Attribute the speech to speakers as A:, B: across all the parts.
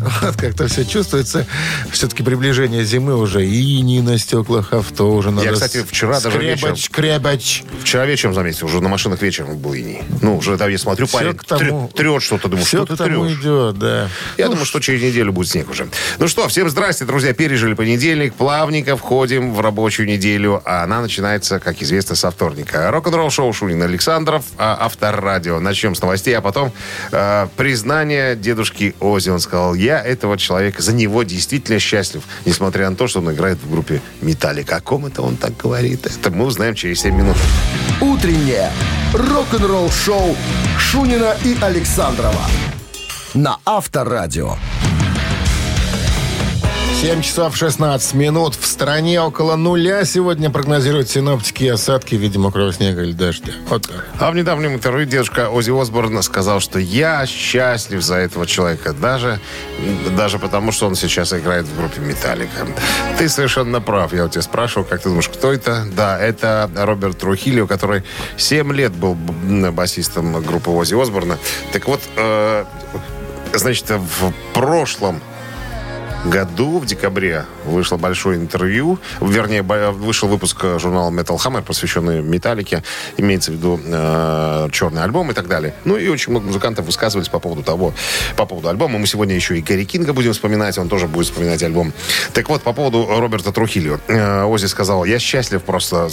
A: Вот как-то все чувствуется. Все-таки приближение зимы уже. И не на стеклах авто уже надо...
B: Я, кстати, вчера даже
A: скребач,
B: вечером-
A: скребач.
B: Вчера вечером заметил, уже на машинах вечером был иней. Ну, уже там я смотрю,
A: Всё
B: парень
A: тому-
B: трет, что-то, думаю,
A: Все
B: что ты трешь?
A: идет, да.
B: Я
A: Ну,
B: думаю, что через неделю будет снег уже. Ну что, всем здрасте, друзья. Пережили понедельник, плавненько входим в рабочую неделю, а она начинается, как известно, со вторника. Рок-н-ролл шоу Шунин Александров, а, Авторадио. Начнем с новостей, а потом э, признание дедушки Ози. Он сказал, я этого человека, за него действительно счастлив, несмотря на то, что он играет в группе Металлика. О ком это он так говорит? Это мы узнаем через 7 минут.
C: «Утреннее рок-н-ролл-шоу» Шунина и Александрова на Авторадио.
A: 7 часов 16 минут. В стране около нуля сегодня прогнозируют синоптики и осадки в виде снега или дождя. Вот.
B: А в недавнем интервью дедушка Ози Осборн сказал, что я счастлив за этого человека, даже, даже потому, что он сейчас играет в группе Металлика. Ты совершенно прав. Я у тебя спрашивал, как ты думаешь, кто это? Да, это Роберт Трухильо, который 7 лет был басистом группы Ози Осборна. Так вот, э, значит, в прошлом году, в декабре, вышло большое интервью, вернее, вышел выпуск э, журнала Metal Hammer, посвященный металлике, имеется в виду э, черный альбом и так далее. Ну и очень много музыкантов высказывались по поводу того, по поводу альбома. Мы сегодня еще и Гарри Кинга будем вспоминать, он тоже будет вспоминать альбом. Так вот, по поводу Роберта Трухильо. Э, Ози сказал, я счастлив просто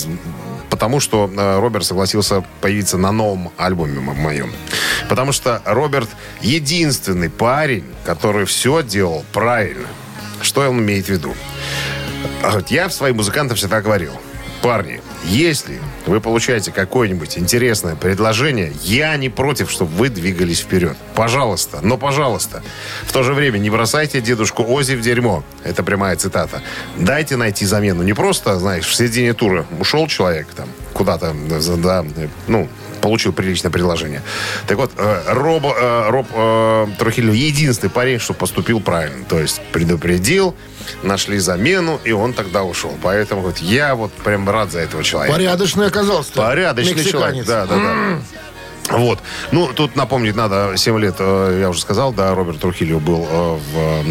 B: потому что э, Роберт согласился появиться на новом альбоме мо- моем. Потому что Роберт единственный парень, который все делал правильно. Что он имеет в виду? Вот Я своим музыкантам всегда говорил, парни, если вы получаете какое-нибудь интересное предложение, я не против, чтобы вы двигались вперед. Пожалуйста, но пожалуйста. В то же время не бросайте дедушку Ози в дерьмо. Это прямая цитата. Дайте найти замену. Не просто, знаешь, в середине тура ушел человек там куда-то, да, ну, получил приличное предложение. Так вот, э, Роб, э, Роб э, Трухильо единственный парень, что поступил правильно. То есть предупредил, нашли замену, и он тогда ушел. Поэтому вот, я вот прям рад за этого человека.
A: Порядочный оказался.
B: Порядочный человек. Да, да, да. Вот. Ну, тут напомнить надо, 7 лет, э, я уже сказал, да, Роберт Трухильо был э, в, э,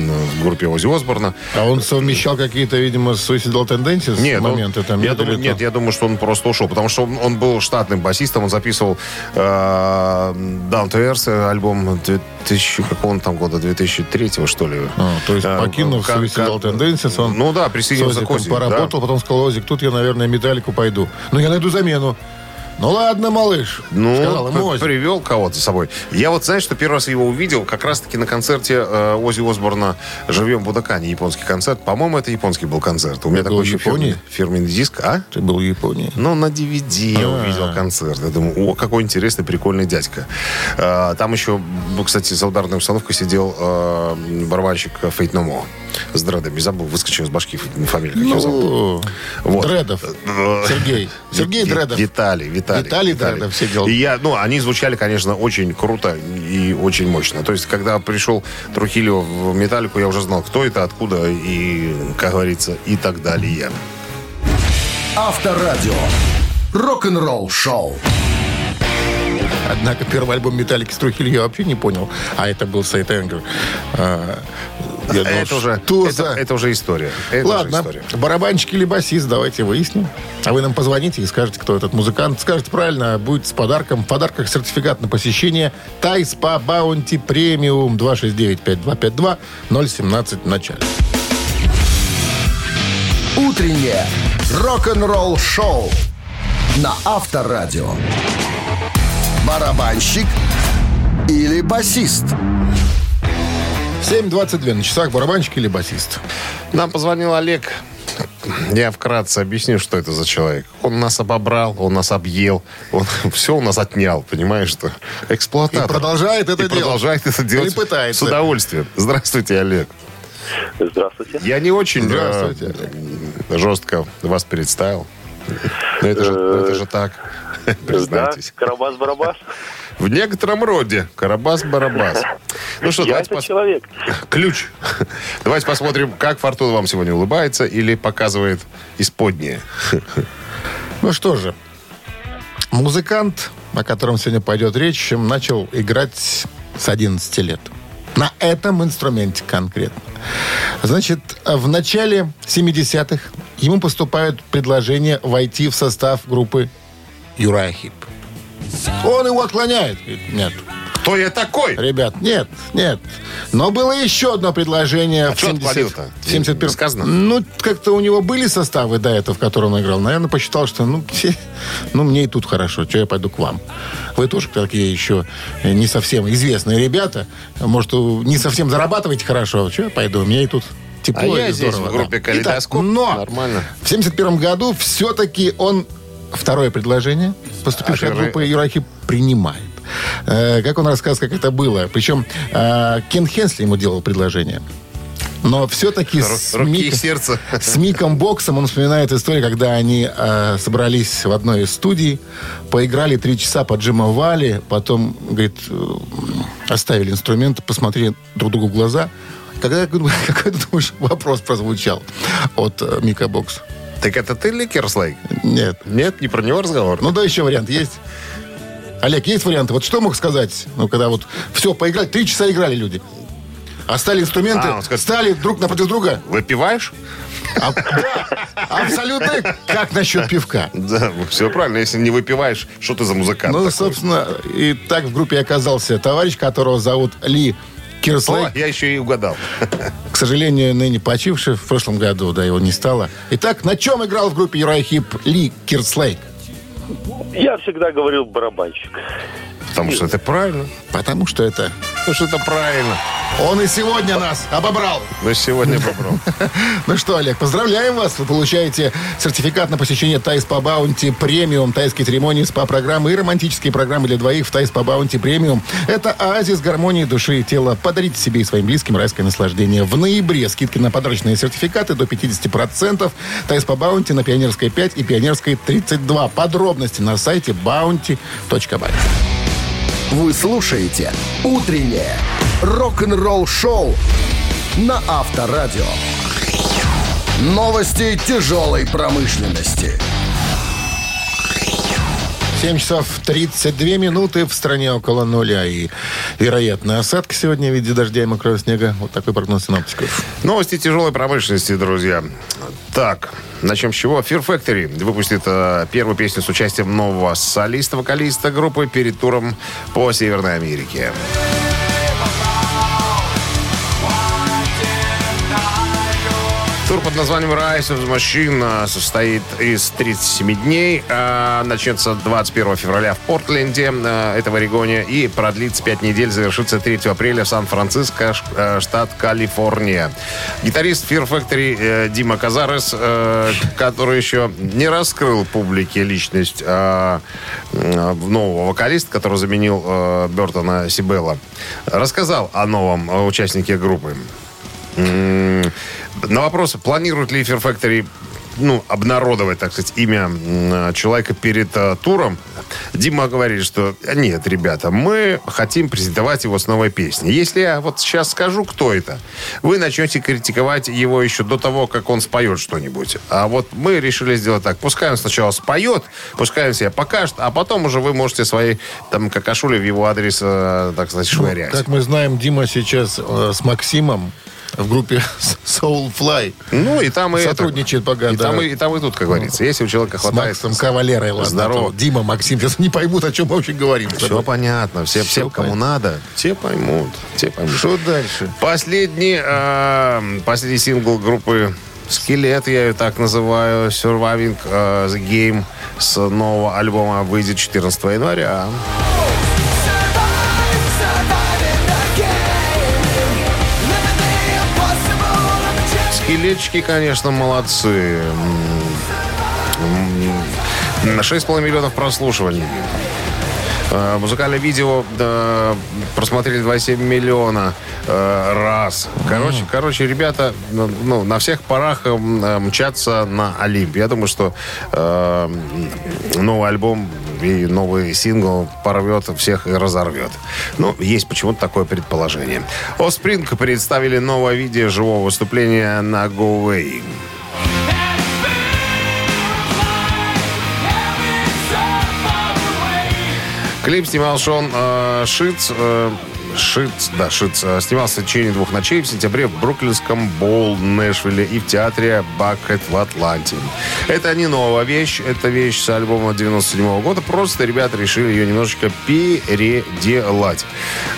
B: в группе Ози Осборна.
A: А он совмещал какие-то, видимо, suicidal tendencies
B: Нет, он-
A: моменты там?
B: я
A: нет,
B: думаю, нет, я думаю, что он просто ушел, потому что он, он был штатным басистом, он записывал э, Down to Earth альбом 2000, какого он там года, 2003 что ли.
A: А, то есть, покинув
B: как-
A: suicidal
B: как-
A: tendencies, он
B: Ну да, присоединился к Ози.
A: поработал, потом сказал, Озик, тут я, наверное, металлику пойду. Ну, я найду замену. Ну, ладно, малыш,
B: Ну,
A: сказал ему
B: привел кого-то с собой. Я вот, знаешь, что первый раз его увидел как раз-таки на концерте э, Ози Осборна «Живем в Будакане», японский концерт. По-моему, это японский был концерт. У меня
A: был
B: такой еще фирменный, фирменный диск. А?
A: Ты был в Японии.
B: Ну, на DVD я
A: А.
B: увидел концерт. Я думаю, о, какой интересный, прикольный дядька. А, Там еще, кстати, за ударной установкой сидел э, барабанщик Фейт Номо с дредами. Забыл, выскочил из башки фамилию, как его зовут.
A: Ну,
B: Вот.
A: Дредов. Сергей. Сергей
B: Ви-
A: Дредов.
B: Виталий, Виталий.
A: Виталий Дредов все делал.
B: И я, ну, они звучали, конечно, очень круто и очень мощно. То есть, когда пришел Трухилио в Металлику, я уже знал, кто это, откуда и, как говорится, и так далее.
C: Авторадио. Рок-н-ролл шоу.
A: Однако первый альбом Металлики с Трухилью я вообще не понял. А это был Сайт Энгер. Я думал,
B: это, уже, это,
A: за-
B: это уже история. Это уже
A: Ладно,
B: история.
A: барабанщик или басист, давайте выясним. А вы нам позвоните и скажете, кто этот музыкант. Скажете правильно, будет с подарком. В подарках сертификат на посещение Тайспа Баунти Премиум 269-5252 017 в начале.
C: Утреннее рок-н-ролл шоу на Авторадио. Барабанщик или басист?
A: 7.22 на часах. Барабанщик или басист?
B: Нам позвонил Олег. Я вкратце объясню, что это за человек. Он нас обобрал, он нас объел, он все у нас отнял, понимаешь, что эксплуататор.
A: И продолжает это
B: И
A: делать.
B: продолжает это делать
A: Или пытается.
B: с удовольствием. Здравствуйте, Олег.
D: Здравствуйте.
B: Я не очень э,
A: Здравствуйте.
B: жестко вас представил. Но это же, это же так. Признайтесь.
D: Да, Карабас-Барабас.
B: В некотором роде. Карабас-барабас. Ну что, давайте пос-
D: человек.
B: Ключ. Давайте посмотрим, как Фортуна вам сегодня улыбается или показывает исподнее.
A: Ну что же, музыкант, о котором сегодня пойдет речь, начал играть с 11 лет. На этом инструменте конкретно. Значит, в начале 70-х ему поступают предложения войти в состав группы Юрая Хип. Он его отклоняет. Говорит, Нет,
B: Кто я такой?
A: ребят, нет, нет. Но было еще одно предложение в
B: что
A: 70
B: отклонил-то?
A: в 71
B: Сказано.
A: Ну, как-то у него были составы до этого, в котором он играл. Наверное, посчитал, что ну, ну мне и тут хорошо, что я пойду к вам. Вы тоже такие еще э, не совсем известные ребята. Может, не совсем зарабатываете хорошо. Что я пойду? Мне и тут тепло
B: А я
A: и
B: здесь
A: здорово,
B: в группе
A: да. Итак, но
B: Нормально.
A: в 71 году все-таки он второе предложение, поступившее от группы Юрахи, принимает. Э, как он рассказывает, как это было. Причем э, Кен Хенсли ему делал предложение. Но все-таки с, Мик-
B: сердце.
A: с Миком Боксом он вспоминает историю, когда они э, собрались в одной из студий, поиграли три часа, поджимовали, потом, говорит, э, оставили инструменты, посмотрели друг другу в глаза. Когда, какой, ты думаешь, вопрос прозвучал от э, Мика Бокса?
B: Так это ты ли Керслейк?
A: Нет.
B: Нет, не про него разговор.
A: Ну да, еще вариант есть. Олег, есть варианты? Вот что мог сказать? Ну, когда вот все, поиграли, три часа играли люди. Остали инструменты,
B: А, скажет-
A: стали друг напротив друга.
B: Выпиваешь?
A: А- абсолютно. Как насчет пивка?
B: Да, все правильно. Если не выпиваешь, что ты за музыкант
A: Ну,
B: такой?
A: собственно, и так в группе оказался товарищ, которого зовут Ли
B: О,
A: Кирслейк.
B: я еще и угадал.
A: К сожалению, ныне почивший. В прошлом году, да, его не стало. Итак, на чем играл в группе Юрай Хип Ли Кирслейк?
D: Я всегда говорил барабанщик.
B: Потому что это правильно.
A: Потому что это...
B: Потому что это правильно.
A: Он и сегодня нас обобрал.
B: Но сегодня попробуем.
A: Ну что, Олег, поздравляем вас. Вы получаете сертификат на посещение Thai Spa Bounty Premium, тайские церемонии, СПА-программы и романтические программы для двоих в Thai Spa Bounty Premium. Это оазис гармонии души и тела. Подарите себе и своим близким райское наслаждение. В ноябре скидки на подарочные сертификаты до 50%. Thai Spa Bounty на Пионерской 5 и Пионерской 32. Подробности на сайте bounty.by.
C: Вы слушаете «Утреннее рок-н-ролл-шоу» на Авторадио. Новости тяжелой промышленности.
A: 7 часов 32 минуты в стране около нуля. И вероятно осадки сегодня в виде дождя и мокрого снега. Вот такой прогноз синоптиков.
B: Новости тяжелой промышленности, друзья. Так, начнем с чего? Fear Factory выпустит э, первую песню с участием нового солиста-вокалиста группы перед туром по Северной Америке. Тур под названием Rise of the Machine э, состоит из 37 дней. э, Начнется 21 февраля в Портленде, э, это в Орегоне, и продлится 5 недель, завершится 3 апреля в Сан-Франциско, штат Калифорния. Гитарист Fear Factory э, Дима Казарес, э, который еще не раскрыл публике личность нового вокалиста, который заменил э, Бертона Сибелла, рассказал о новом участнике группы. На вопрос, планирует ли Fear Factory ну, обнародовать, так сказать, имя м, человека перед э, туром, Дима говорит, что нет, ребята, мы хотим презентовать его с новой песней. Если я вот сейчас скажу, кто это, вы начнете критиковать его еще до того, как он споет что-нибудь. А вот мы решили сделать так. Пускай он сначала споет, пускай он себя покажет, а потом уже вы можете свои там какашули в его адрес, э, так сказать, швырять.
A: Как мы знаем, Дима сейчас э, с Максимом в группе Soulfly.
B: Ну, и там и
A: Сотрудничает
B: это,
A: пока,
B: и,
A: да.
B: там, и, и там и тут, как говорится. Если у человека
A: С
B: хватает...
A: Максом Кавалерой, ладно.
B: Здорово.
A: Дима, Максим сейчас не поймут, о чем мы вообще говорим.
B: Все понятно. Все,
A: Всё
B: всем, кому надо, те поймут. Те поймут.
A: Что дальше?
B: Последний, э, последний сингл группы Скелет, я ее так называю, Surviving э, the Game с нового альбома выйдет 14 января. Скелетчики, конечно, молодцы. М, м, 6,5 миллионов прослушиваний. Э, Музыкальное видео да, просмотрели 2,7 миллиона э, раз. Короче, короче, ребята ну, ну, на всех парах э, э, мчатся на Олимп. Я думаю, что э, новый альбом и новый сингл порвет всех и разорвет. Ну, есть почему-то такое предположение. Оспринг представили новое видео живого выступления на Go Away. Клип снимал Шон э, Шиц. э, Шиц, да, Шиц. э, снимался в течение двух ночей в сентябре в Бруклинском Боул, Нэшвилле и в театре Бакет в Атланте. Это не новая вещь, это вещь с альбома 97 года. Просто ребята решили ее немножечко переделать.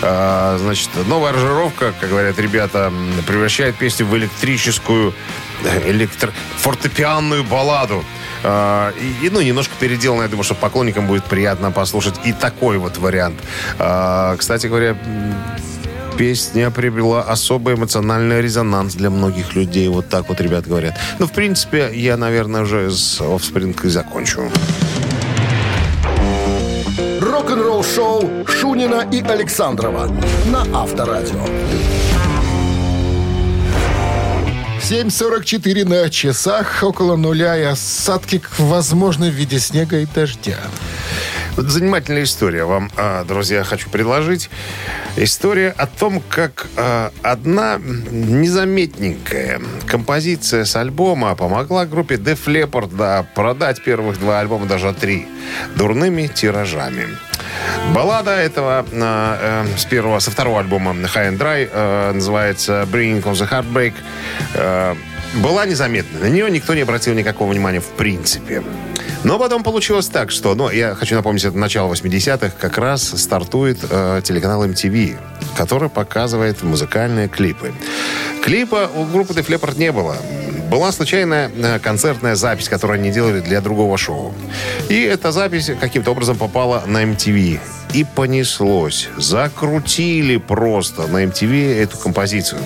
B: А, значит, новая аранжировка, как говорят ребята, превращает песню в электрическую э, электро... фортепианную балладу. А, и, ну, немножко переделано. Я думаю, что поклонникам будет приятно послушать и такой вот вариант. А, кстати говоря, песня приобрела особый эмоциональный резонанс для многих людей. Вот так вот ребят говорят. Ну, в принципе, я, наверное, уже с Offspring закончу.
C: Рок-н-ролл шоу Шунина и Александрова на Авторадио.
A: 7.44 на часах, около нуля и осадки, возможно, в виде снега и дождя.
B: Вот занимательная история вам, а, друзья, хочу предложить. История о том, как а, одна незаметненькая композиция с альбома помогла группе Def Leppard да, продать первых два альбома, даже три, дурными тиражами. Баллада этого а, э, с первого, со второго альбома High and Dry э, называется Bringing on the Heartbreak. Э, была незаметна. На нее никто не обратил никакого внимания в принципе. Но потом получилось так, что, ну, я хочу напомнить, это начало 80-х, как раз стартует э, телеканал MTV, который показывает музыкальные клипы. Клипа у группы Def Leppard не было. Была случайная э, концертная запись, которую они делали для другого шоу. И эта запись каким-то образом попала на MTV. И понеслось. Закрутили просто на MTV эту композицию.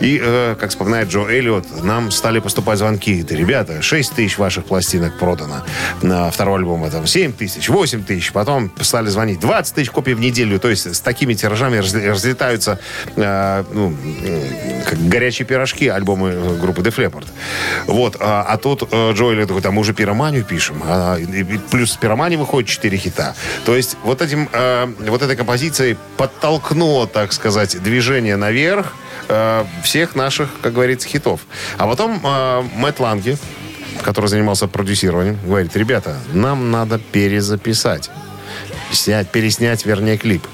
B: И, э, как вспоминает Джо Эллиот, нам стали поступать звонки. Это, ребята, 6 тысяч ваших пластинок продано на второй альбом. Там 7 тысяч, 8 тысяч. Потом стали звонить 20 тысяч копий в неделю. То есть с такими тиражами разлетаются э, ну, м, как горячие пирожки альбомы э, группы Def Leppard. Вот. А, а тут э, Джо Эллиот такой, там мы уже пироманию пишем. А, и- и плюс с пиромании выходит 4 хита. То есть вот этим э, вот этой композицией подтолкнуло, так сказать, движение наверх э, всех наших, как говорится, хитов. А потом э, Мэтт Ланге, который занимался продюсированием, говорит, ребята, нам надо перезаписать. Снять, переснять, вернее, клип.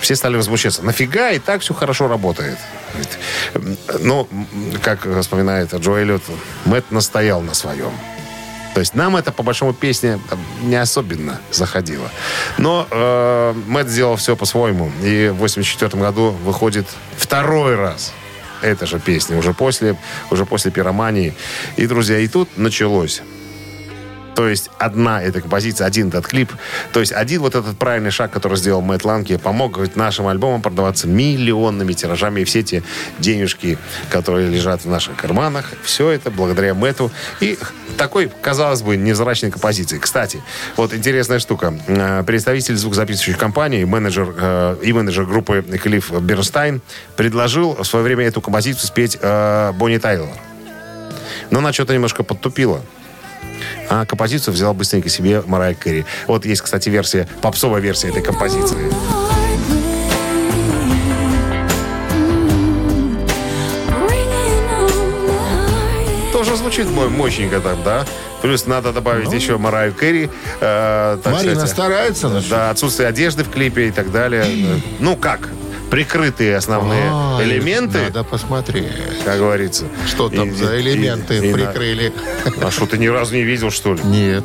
B: Все стали возмущаться. Нафига? И так все хорошо работает. Говорит, Ну, как вспоминает Джо Эллиот, Мэтт настоял на своем. То есть нам это, по большому песне, не особенно заходило. Но э, Мэтт сделал все по-своему. И в 84 году выходит второй раз эта же песня, уже после, уже после пиромании. И, друзья, и тут началось. То есть одна эта композиция, один этот клип. То есть один вот этот правильный шаг, который сделал Мэтт Ланки, помог говорит, нашим альбомам продаваться миллионными тиражами. И все те денежки, которые лежат в наших карманах, все это благодаря Мэтту. И такой, казалось бы, невзрачной композиции. Кстати, вот интересная штука. Э, Представитель звукозаписывающей компании, менеджер э, и менеджер группы Клифф Бернстайн предложил в свое время эту композицию спеть э, Бонни Тайлор. Но она что-то немножко подтупила. А композицию взял быстренько себе Марай Кэрри. Вот есть, кстати, версия, попсовая версия этой композиции. Тоже звучит мо- мощненько там, да? Плюс надо добавить еще Мараю Кэрри. э, так
A: Марина
B: сказать.
A: старается.
B: Да, отсутствие одежды в клипе и так далее. Ну, как? Прикрытые основные
A: Ай,
B: элементы,
A: Надо посмотреть,
B: как говорится.
A: что там
B: И-
A: за элементы
B: и- и на-
A: прикрыли.
B: А что, ты ни разу не видел, что ли?
A: Нет.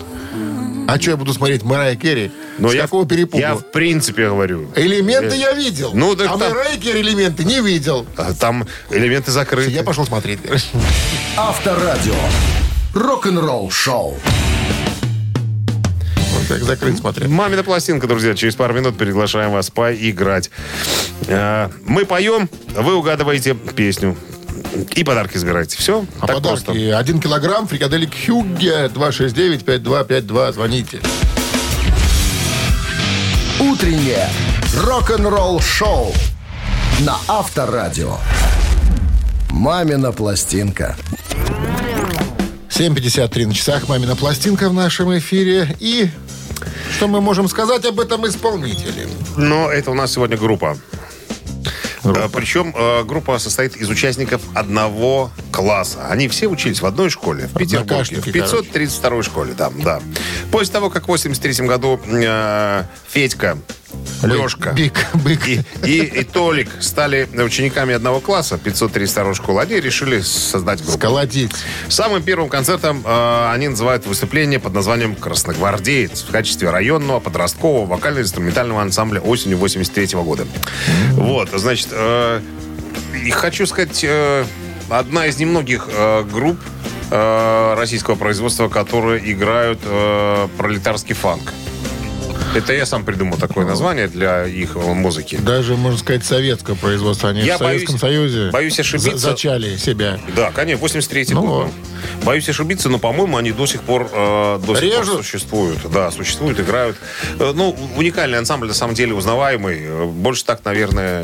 A: А что я буду смотреть Марая Керри?
B: Но
A: С
B: я,
A: какого перепугу?
B: Я в принципе говорю.
A: Элементы
B: Э,
A: я видел.
B: Ну, так
A: а
B: там-
A: Марая Керри элементы не видел.
B: А Там элементы закрыты.
A: Я пошел смотреть.
C: Авторадио. Рок-н-ролл шоу.
A: Так закрыть смотрел.
B: Мамина пластинка, друзья. Через пару минут приглашаем вас поиграть. Э, Мы поем, вы угадываете песню. И подарки забираете. Все?
A: А
B: так
A: подарки.
B: просто.
A: Один килограмм фрикаделек Хюгге 269-5252. Звоните.
C: Утреннее рок-н-ролл шоу на Авторадио. Мамина пластинка.
A: 7.53 на часах. Мамина пластинка в нашем эфире. И что мы можем сказать об этом исполнителе?
B: Но это у нас сегодня группа. Э, Причем э, группа состоит из участников одного класса. Они все учились в одной школе в Петербурге. В
A: Однокашники,
B: 532 школе, там, да. После того, как в 83 году э, Федька, Лешка
A: Бик, бык.
B: и, и, и Толик стали учениками одного класса, 503 второй школы, они решили создать группу.
A: Сколотить.
B: Самым первым концертом э, они называют выступление под названием «Красногвардеец» в качестве районного подросткового вокально-инструментального ансамбля осенью 83 года. Вот, значит, э, и хочу сказать, э, одна из немногих э, групп э, российского производства, которые играют э, пролетарский фанк. Это я сам придумал такое название для их музыки.
A: Даже, можно сказать, советского производства. Они
B: Я
A: в Советском
B: боюсь-
A: Союзе
B: боюсь ошибиться.
A: за- зачали себя.
B: Да, конечно, 83
A: Ну
B: год. Боюсь ошибиться, но, по-моему, они до сих пор, э, до сих пор существуют. Да, существуют, играют. Э, ну, уникальный ансамбль, на самом деле, узнаваемый. Э, Больше так, наверное,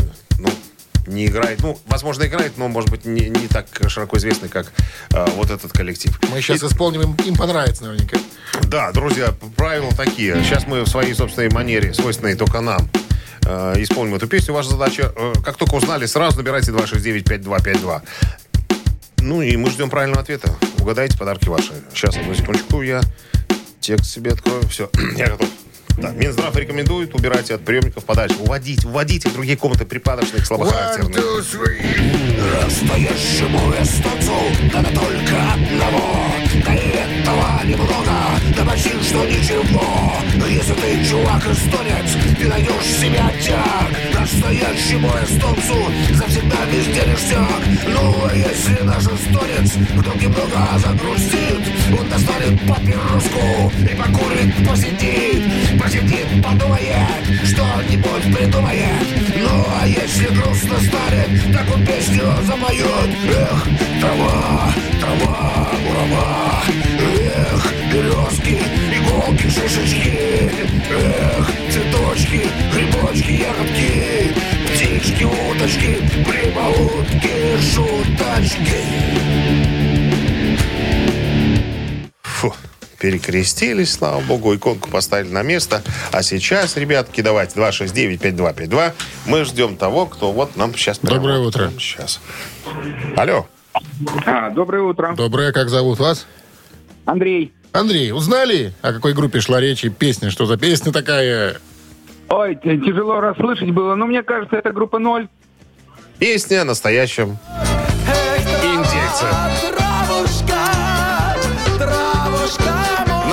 B: не играет. Ну, возможно, играет, но, может быть, не, не так широко известный, как э, вот этот коллектив.
A: Мы сейчас исполним, им, им понравится наверняка.
B: Да, друзья, правила такие. Сейчас мы в своей собственной манере, свойственной только нам, э, исполним эту песню. Ваша задача, э, как только узнали, сразу набирайте 269-5252. Ну и мы ждем правильного ответа. Угадайте подарки ваши. Сейчас, одну секундочку, я текст себе открою. Все, я готов. Да, Минздрав рекомендует убирать от приемников подальше. Уводить, уводите в другие комнаты припадочных, слабохарактерных.
E: Настоящему эстонцу только одного И этого немного Да почти что ничего. Но если ты чувак эстонец Ты найдешь в себе оттяг Настоящему эстонцу Завсегда везде ништяк Ну а если наш эстонец Вдруг немного загрустит Он достанет папироску И покурит, посидит Посидит, подумает Что-нибудь придумает. Ну а если грустно станет Так он песню запоет Эх, трава, трава, мурава Эх, березки, иголки, шишечки Эх, цветочки, грибочки, ягодки Птички, уточки, прибаутки, шуточки
B: Фу, перекрестились, слава богу, иконку поставили на место. А сейчас, ребятки, давайте 269-5252. Мы ждем того, кто вот нам сейчас...
A: Доброе утро.
B: Сейчас. Алло.
F: А, доброе утро.
A: Доброе, как зовут вас?
F: Андрей.
A: Андрей, узнали, о какой группе шла речь и песня? Что за песня такая?
F: Ой, тяжело расслышать было, но мне кажется, это группа ноль.
B: Песня о настоящем индейце.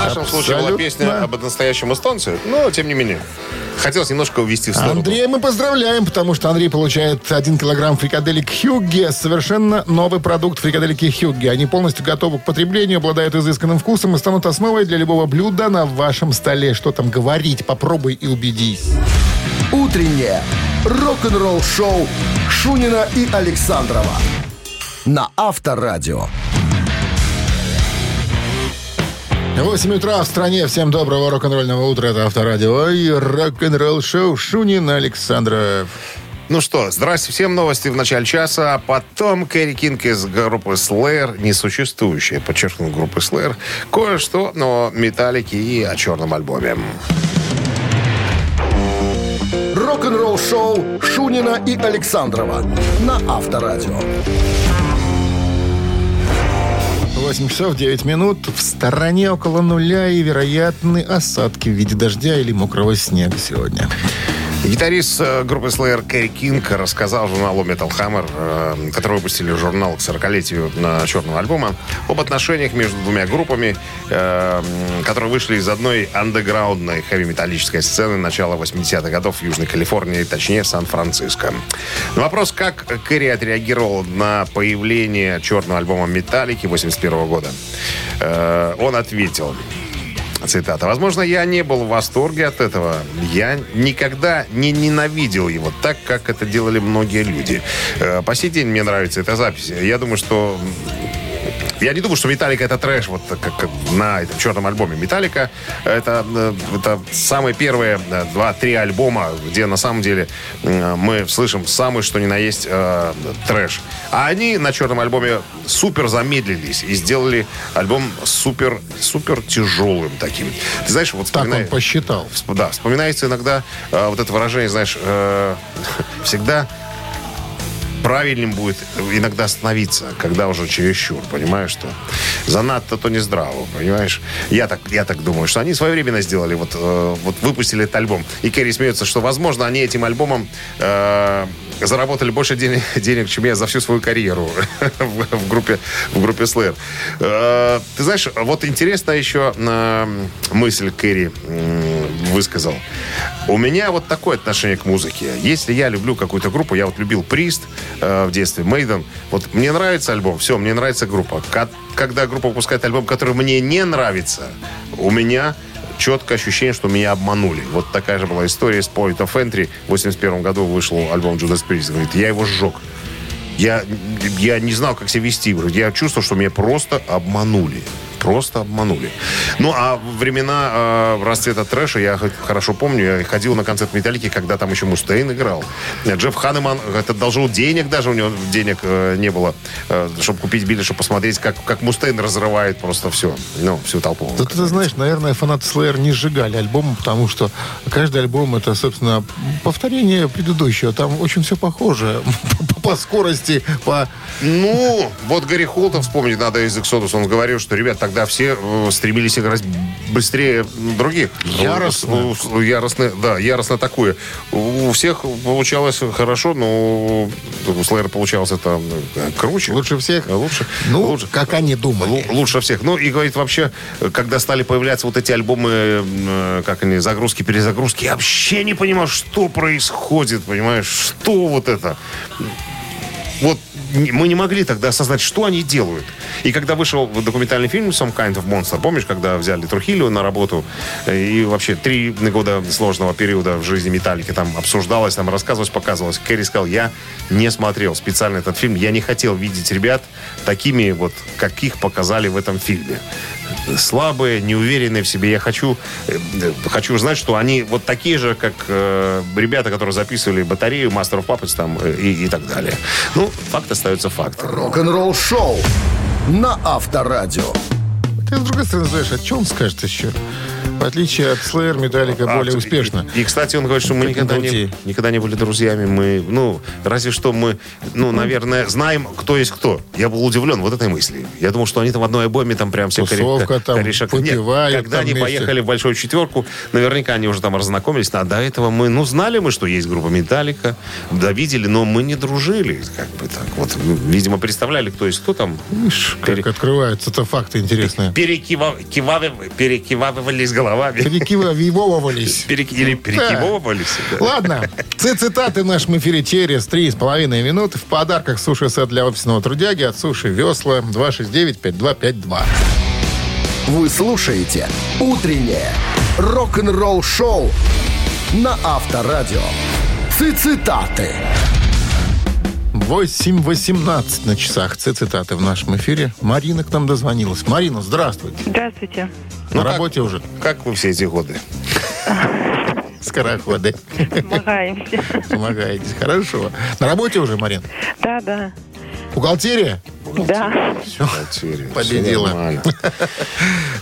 B: В нашем случае была песня об настоящем эстонце, но тем не менее. Хотелось немножко увести в сторону.
A: Андрея мы поздравляем, потому что Андрей получает 1 килограмм фрикаделек Хьюгге. Совершенно новый продукт фрикаделики Хьюгге. Они полностью готовы к потреблению, обладают изысканным вкусом и станут основой для любого блюда на вашем столе. Что там говорить? Попробуй и убедись.
C: Утреннее рок-н-ролл-шоу Шунина и Александрова на Авторадио.
A: 8 утра в стране. Всем доброго рок-н-ролльного утра. Это Авторадио и рок-н-ролл шоу Шунин Александров.
B: Ну что, здрасте, всем новости в начале часа, а потом Кэрри Кинг из группы Slayer, несуществующая, подчеркну, группы Slayer, кое-что, но металлики и о черном альбоме.
C: Рок-н-ролл-шоу Шунина и Александрова на Авторадио.
A: 8 часов 9 минут. В стороне около нуля и вероятны осадки в виде дождя или мокрого снега сегодня.
B: Гитарист э, группы Slayer Кэрри Кинг рассказал журналу Metal Hammer, э, который выпустили журнал к 40-летию на черного альбома, об отношениях между двумя группами, э, которые вышли из одной андеграундной хэви-металлической сцены начала 80-х годов в Южной Калифорнии, точнее, Сан-Франциско. На вопрос, как Кэрри отреагировал на появление черного альбома «Металлики» 81 года, он ответил... Цитата. «Возможно, я не был в восторге от этого. Я никогда не ненавидел его так, как это делали многие люди. Э, По сей день мне нравится эта запись. Я думаю, что... Я не думаю, что Металлика это трэш, вот как, как на этом черном альбоме. Металлика это, э, это самые первые э, два-три альбома, где на самом деле э, мы слышим самый что ни на есть э, трэш. А они на черном альбоме супер замедлились и сделали альбом супер, супер тяжелым таким. Ты знаешь, вот
A: Так он посчитал.
B: Да, вспоминается иногда э, вот это выражение, знаешь, э, всегда правильным будет иногда остановиться, когда уже чересчур, понимаешь, что занадто то не здраво, понимаешь? Я так, я так думаю, что они своевременно сделали, вот, э, вот выпустили этот альбом. И Керри смеется, что, возможно, они этим альбомом э, заработали больше денег, денег, чем я за всю свою карьеру в, в группе, в группе Slayer. Э, ты знаешь, вот интересная еще э, мысль Керри м, высказал. У меня вот такое отношение к музыке. Если я люблю какую-то группу, я вот любил Прист э, в детстве, Мейден, вот мне нравится альбом, все, мне нравится группа. Ка- Когда группа выпускает альбом, который мне не нравится, у меня четкое ощущение, что меня обманули. Вот такая же была история с Point of Entry. В 81 году вышел альбом Judas Priest. Говорит, я его сжег. Я, я не знал, как себя вести. Я чувствовал, что меня просто обманули. Просто обманули. Ну, а времена э, расцвета трэша я хорошо помню. Я ходил на концерт Металлики, когда там еще Мустейн играл. Джефф Ханеман это должен денег даже, у него денег э, не было, э, чтобы купить билет, чтобы посмотреть, как, как Мустейн разрывает просто все. Ну, всю толпу.
A: Да ты знаешь, наверное, фанаты Slayer не сжигали альбом, потому что каждый альбом это, собственно, повторение предыдущего. Там очень все похоже по, скорости, по...
B: Ну, вот Гарри Холта вспомнить надо из Exodus. Он говорил, что, ребят, тогда все э, стремились играть быстрее других.
A: Яростно.
B: Яростно, да, яростно такое. У всех получалось хорошо, но у Slayer получалось это э, круче.
A: Лучше всех?
B: Лучше.
A: Ну,
B: лучше.
A: как они думали.
B: Лу- Лучше всех. Ну, и говорит, вообще, э, когда стали появляться вот эти альбомы, э, как они, загрузки, перезагрузки, я вообще не понимал, что происходит, понимаешь, что вот это. Вот мы не могли тогда осознать, что они делают. И когда вышел документальный фильм «Some Kind of Monster», помнишь, когда взяли Трухилио на работу, и вообще три года сложного периода в жизни Металлики там обсуждалось, там рассказывалось, показывалось. Кэрри сказал, я не смотрел специально этот фильм, я не хотел видеть ребят такими вот, каких показали в этом фильме. Слабые, неуверенные в себе. Я хочу, э, хочу знать, что они вот такие же, как э, ребята, которые записывали батарею, Master of Puppets там э, и, и так далее. Ну, факт остается фактом.
C: Рок-н-ролл шоу на Авторадио.
A: С другой стороны, знаешь, о чем скажет еще? В отличие от Slayer, Металлика
B: А,
A: более
B: и-
A: успешно.
B: И, кстати, он говорит, что мы никогда
A: ни
B: не, никогда не были друзьями. Мы, ну, разве что мы, ну, наверное, знаем, кто есть кто. Я был удивлен вот этой мысли. Я думал, что они там в одной альбоме там прям все
A: Тусовка там, выпивают
B: когда
A: там
B: они
A: вместе.
B: поехали в большую четверку, наверняка они уже там разнакомились. А до этого мы, ну, знали мы, что есть группа Металлика, да, видели, но мы не дружили. Как бы так. Вот, видимо, представляли, кто есть кто там.
A: Видишь, как открываются-то факты интересные.
B: Перекива- кивавы- перекивавывались головами.
A: Перекивывались.
B: Переки- Или перекивывались. да.
A: Ладно, Ц- цитаты в нашем эфире через три с половиной минуты. В подарках суши-сет для офисного трудяги от Суши Весла 269-5252.
C: Вы слушаете «Утреннее рок-н-ролл-шоу» на Авторадио. Цитаты.
A: 8.18 на часах. Ц- Цитаты в нашем эфире. Марина к нам дозвонилась. Марина, здравствуйте.
G: Здравствуйте.
B: Ну,
A: На
B: как-
A: работе уже.
B: Как вы все эти годы?
A: Скороходы.
G: Помогаемся.
A: Помогаете. Хорошо. На работе уже, Марин?
G: Да, да.
A: Бухгалтерия?
G: Да.
A: Все.
B: Все
A: Победила.
B: нормально.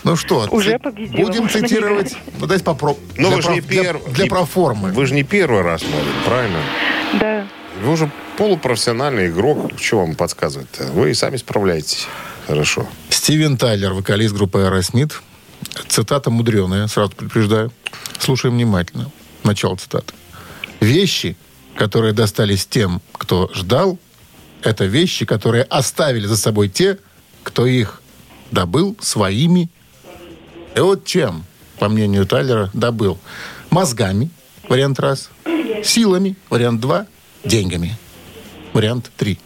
A: Ну что,
G: Уже победила,
A: Будем цитировать. Ну, дайте попробуем.
B: Ну, вы же
A: проф-
B: не первый.
A: для проформы.
B: Вы же не первый раз, Марин, правильно?
G: Да.
B: Вы уже полупрофессиональный игрок. Что вам подсказывать-то? Вы и сами справляетесь. Хорошо.
A: Стивен Тайлер, вокалист группы Aerosmith. Цитата мудреная, сразу предупреждаю. Слушаем внимательно. Начало цитаты. «Вещи, которые достались тем, кто ждал, это вещи, которые оставили за собой те, кто их добыл своими». И вот чем, по мнению Тайлера, добыл? Мозгами, вариант раз. Силами, вариант два. Деньгами, вариант три.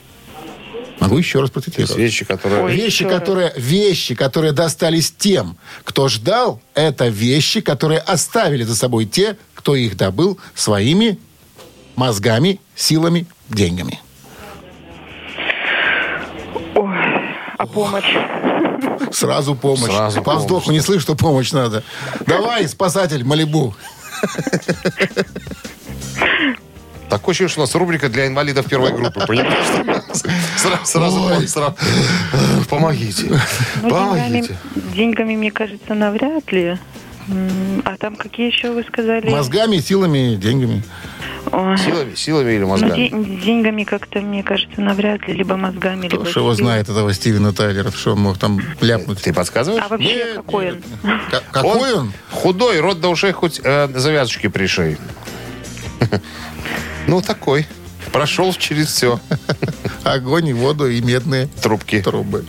A: Могу еще раз
B: есть
A: процитировать.
B: вещи, которые...
G: Ой.
A: Вещи, которые, вещи, которые достались тем, кто ждал, это вещи, которые оставили за собой те, кто их добыл своими мозгами, силами, деньгами.
G: Ой, а помощь?
A: Сразу помощь.
B: Сразу
A: По вздоху не слышь, что помощь надо. Давай, спасатель Малибу.
B: Такое ощущение, что у нас рубрика для инвалидов первой группы, понимаешь? Сразу, сразу, сразу. Помогите.
G: Ну, деньгами,
B: Помогите.
G: деньгами, мне кажется, навряд ли. А там какие еще вы сказали?
A: Мозгами, силами, деньгами.
G: Ой,
B: Силами, силами или
G: ну,
B: мозгами?
G: де- деньгами как-то, мне кажется, навряд ли. Либо мозгами,
A: Кто
G: либо
A: ж его знает, этого Стивена Тайлера, что он мог там ляпнуть?
B: Ты подсказываешь?
G: А вообще
A: Нет,
G: какой он?
A: К- Какой он?
B: Худой, рот до ушей хоть э, завязочки пришей. Ну, такой. Прошел через все.
A: Огонь и воду и медные
B: Трубки.
A: трубы.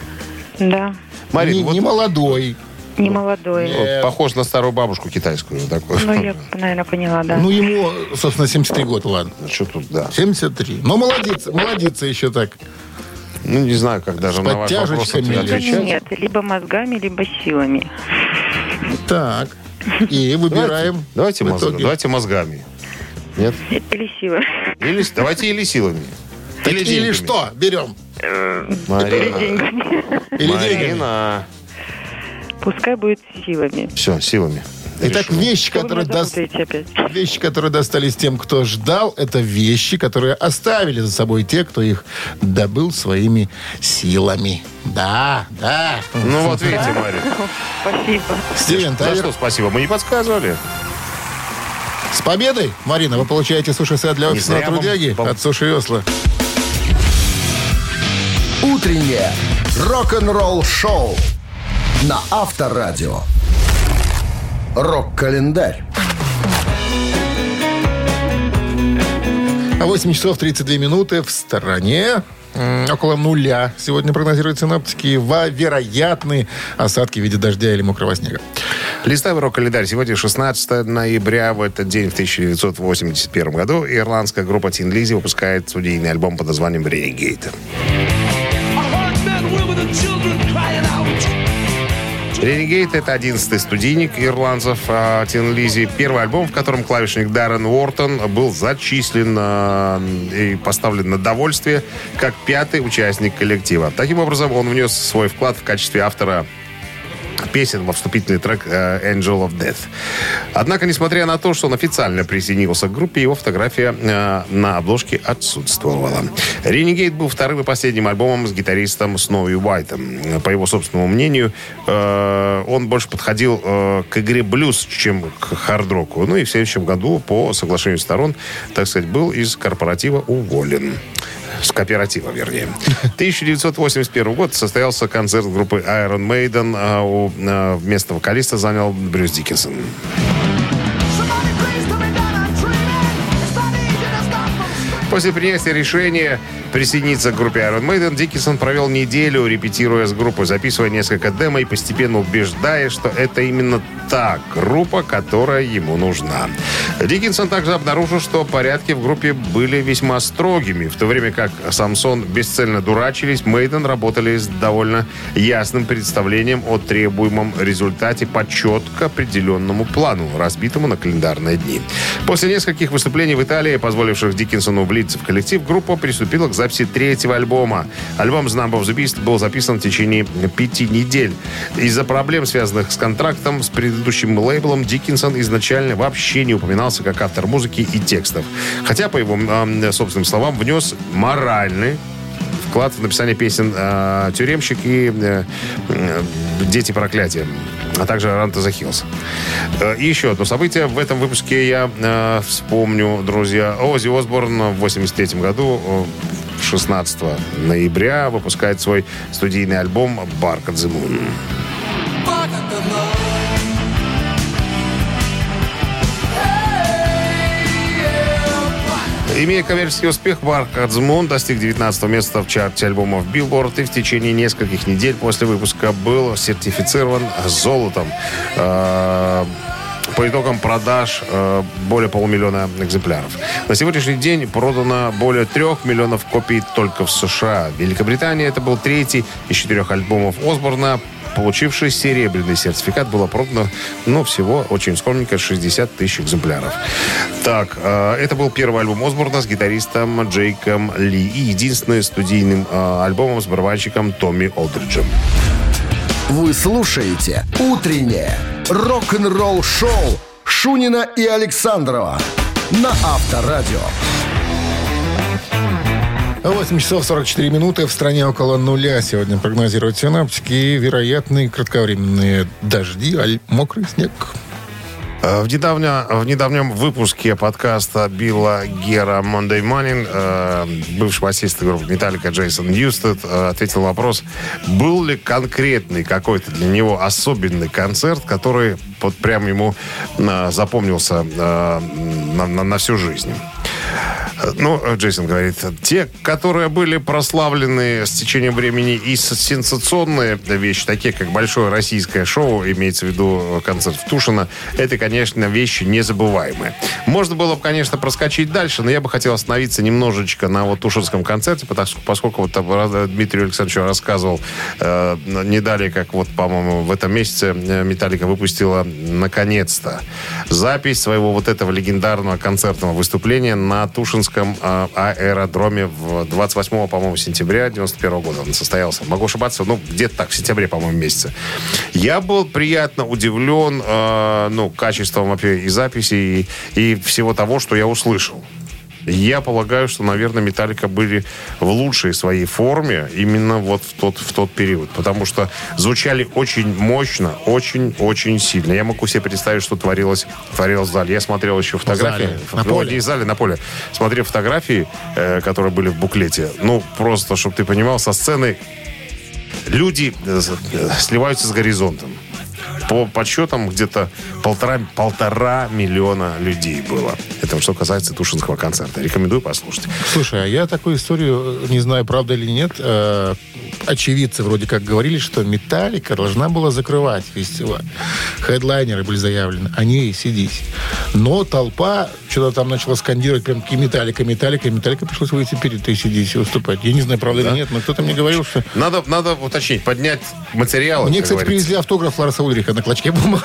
G: Да,
B: Марин,
A: не,
B: вот
A: не молодой.
G: не молодой.
B: вот похож на старую бабушку китайскую. Такую.
G: Ну, я, наверное, поняла, да.
A: Ну, ему, собственно, 73 года, ладно.
B: Что тут, да.
A: 73. Но молодец, молодится еще так.
B: Ну, не знаю, как даже на ваш вопрос
A: подтяжечками или-
B: отвечать.
G: Нет, либо мозгами, либо силами.
A: Так. И выбираем.
B: Давайте,
A: в
B: мозг-
A: итоге.
B: давайте мозгами. Нет?
G: Или силы.
B: Или, давайте или силами. Или
A: Или, что? Берем.
B: Марина.
A: Или деньгами.
B: Марина.
G: Пускай будет силами.
B: Все, силами.
A: Итак,
B: Решено.
A: вещи, которые,
G: опять?
A: вещи, которые достались тем, кто ждал, это вещи, которые оставили за собой те, кто их добыл своими силами. Да, да.
B: Ну вот видите, Марин.
G: Спасибо.
A: Стивен
B: За что спасибо? Мы не подсказывали.
A: С победой, Марина, вы получаете суши-сет для офисного
B: вам
A: трудяги
B: пол-
A: от Суши Весла.
C: Утреннее рок-н-ролл-шоу на Авторадио. Рок-календарь.
A: А 8 часов 32 минуты в стороне. Около нуля. Сегодня прогнозируют синоптики во вероятные осадки в виде дождя или мокрого снега.
B: Листаем рок-календарь. Сегодня 16 ноября. В этот день, в 1981 году, ирландская группа Тин Лизи выпускает студийный альбом под названием «Renegade». Renegade — это одиннадцатый студийник ирландцев а, Тин Лизи. Первый альбом, в котором клавишник Даррен Уортон был зачислен а, и поставлен на довольствие как пятый участник коллектива. Таким образом, он внес свой вклад в качестве автора песен во вступительный трек э, «Angel of Death». Однако, несмотря на то, что он официально присоединился к группе, его фотография э, на обложке отсутствовала. «Renegade» был вторым и последним альбомом с гитаристом Сноуи Уайтом. По его собственному мнению, э, он больше подходил к игре блюз, чем к хард-року. Ну и в следующем году, по соглашению сторон, так сказать, был из корпоратива уволен. С кооператива, вернее. 1981 год состоялся концерт группы Iron Maiden. а у а, вместо вокалиста занял Брюс Диккенсон. После принятия решения присоединиться к группе Iron Maiden, Диккенсон провел неделю, репетируя с группой, записывая несколько демо и постепенно убеждая, что это именно та группа, которая ему нужна. Диккенсон также обнаружил, что порядки в группе были весьма строгими. В то время как Самсон бесцельно дурачились, Мейден работали с довольно ясным представлением о требуемом результате по четко определенному плану, разбитому на календарные дни. После нескольких выступлений в Италии, позволивших Диккенсону влиться в коллектив, группа приступила к записи третьего альбома. Альбом «The Number of the Beast» был записан в течение пяти недель. Из-за проблем, связанных с контрактом с предыдущим лейблом, Диккенсон изначально вообще не упоминался как автор музыки и текстов. Хотя, по его м, собственным словам, внес моральный вклад в написание песен э, «Тюремщик» и э, э, «Дети проклятия», а также «Run to the Hills». Э, И еще одно событие. В этом выпуске я э, вспомню, друзья, Оззи Осборн в 83 году э, 16 ноября выпускает свой студийный альбом «Bark at the Moon». Имея коммерческий успех, Барк Адзмун достиг 19 места в чарте альбомов Billboard и в течение нескольких недель после выпуска был сертифицирован золотом. По итогам продаж э, более полумиллиона экземпляров. На сегодняшний день продано более трех миллионов копий только в США. В Великобритании это был третий из четырех альбомов Осборна, получивший серебряный сертификат, было продано, ну, всего очень скромненько 60 тысяч экземпляров. Так, э, это был первый альбом Осборна с гитаристом Джейком Ли и единственный студийным э, альбомом с барабанщиком Томми Олдриджем.
C: Вы слушаете «Утреннее рок-н-ролл-шоу» Шунина и Александрова на Авторадио.
A: 8 часов 44 минуты. В стране около нуля сегодня прогнозируют синаптики. Вероятные кратковременные дожди, аль мокрый снег.
B: Э, В, недавно, в недавнем выпуске подкаста Билла Гера Monday Morning э, бывший басист группы Металлика Джейсон Ньюстед э, ответил на вопрос, был ли конкретный какой-то для него особенный концерт, который вот прям ему э, запомнился э, на, на- на всю жизнь. Ну, э, Джейсон говорит, те, которые были прославлены с течением времени и сенсационные вещи, такие как большое российское шоу, имеется в виду э, концерт в Тушино, это, конечно, вещи незабываемые. Можно было бы, конечно, проскочить дальше, но я бы хотел остановиться немножечко на вот Тушинском концерте, что- поскольку вот э, Дмитрий Александрович рассказывал э, не далее, как вот, по-моему, в этом месяце Металлика выпустила наконец-то запись своего вот этого легендарного концертного выступления на Тушинском э, аэродроме в 28, по-моему, сентября 91 года он состоялся. Могу ошибаться, ну, где-то так, в сентябре, по-моему, месяце. Я был приятно удивлен, э, ну, качеством вообще и записи, и, и всего того, что я услышал. Я полагаю, что, наверное, Металлика были в лучшей своей форме именно вот в тот, в тот период. Потому что звучали очень мощно, очень-очень сильно. Я могу себе представить, что творилось, творилось в зале. Я смотрел еще фотографии.
A: зале, на
B: Ну,
A: поле.
B: Не в зале, на поле. Смотрел фотографии, э, которые были в буклете. Ну, просто, чтобы ты понимал, со сцены люди э, э, сливаются с горизонтом. По подсчетам где-то полтора, полтора миллиона людей было. Это что касается Тушинского концерта. Рекомендую послушать.
A: Слушай, а я такую историю, э, не знаю, правда или нет, э, очевидцы вроде как говорили, что Металлика должна была закрывать фестиваль. Хедлайнеры были заявлены, они сидись. Но толпа что-то там начала скандировать прям ки Металлика, Металлика, и Металлика пришлось выйти перед ACDC выступать. Я не знаю, правда или нет, но кто-то мне говорил, что...
B: Надо, надо уточнить, поднять материалы.
A: Мне, кстати,
B: говорится.
A: привезли автограф Ларса Ульриха на клочке дома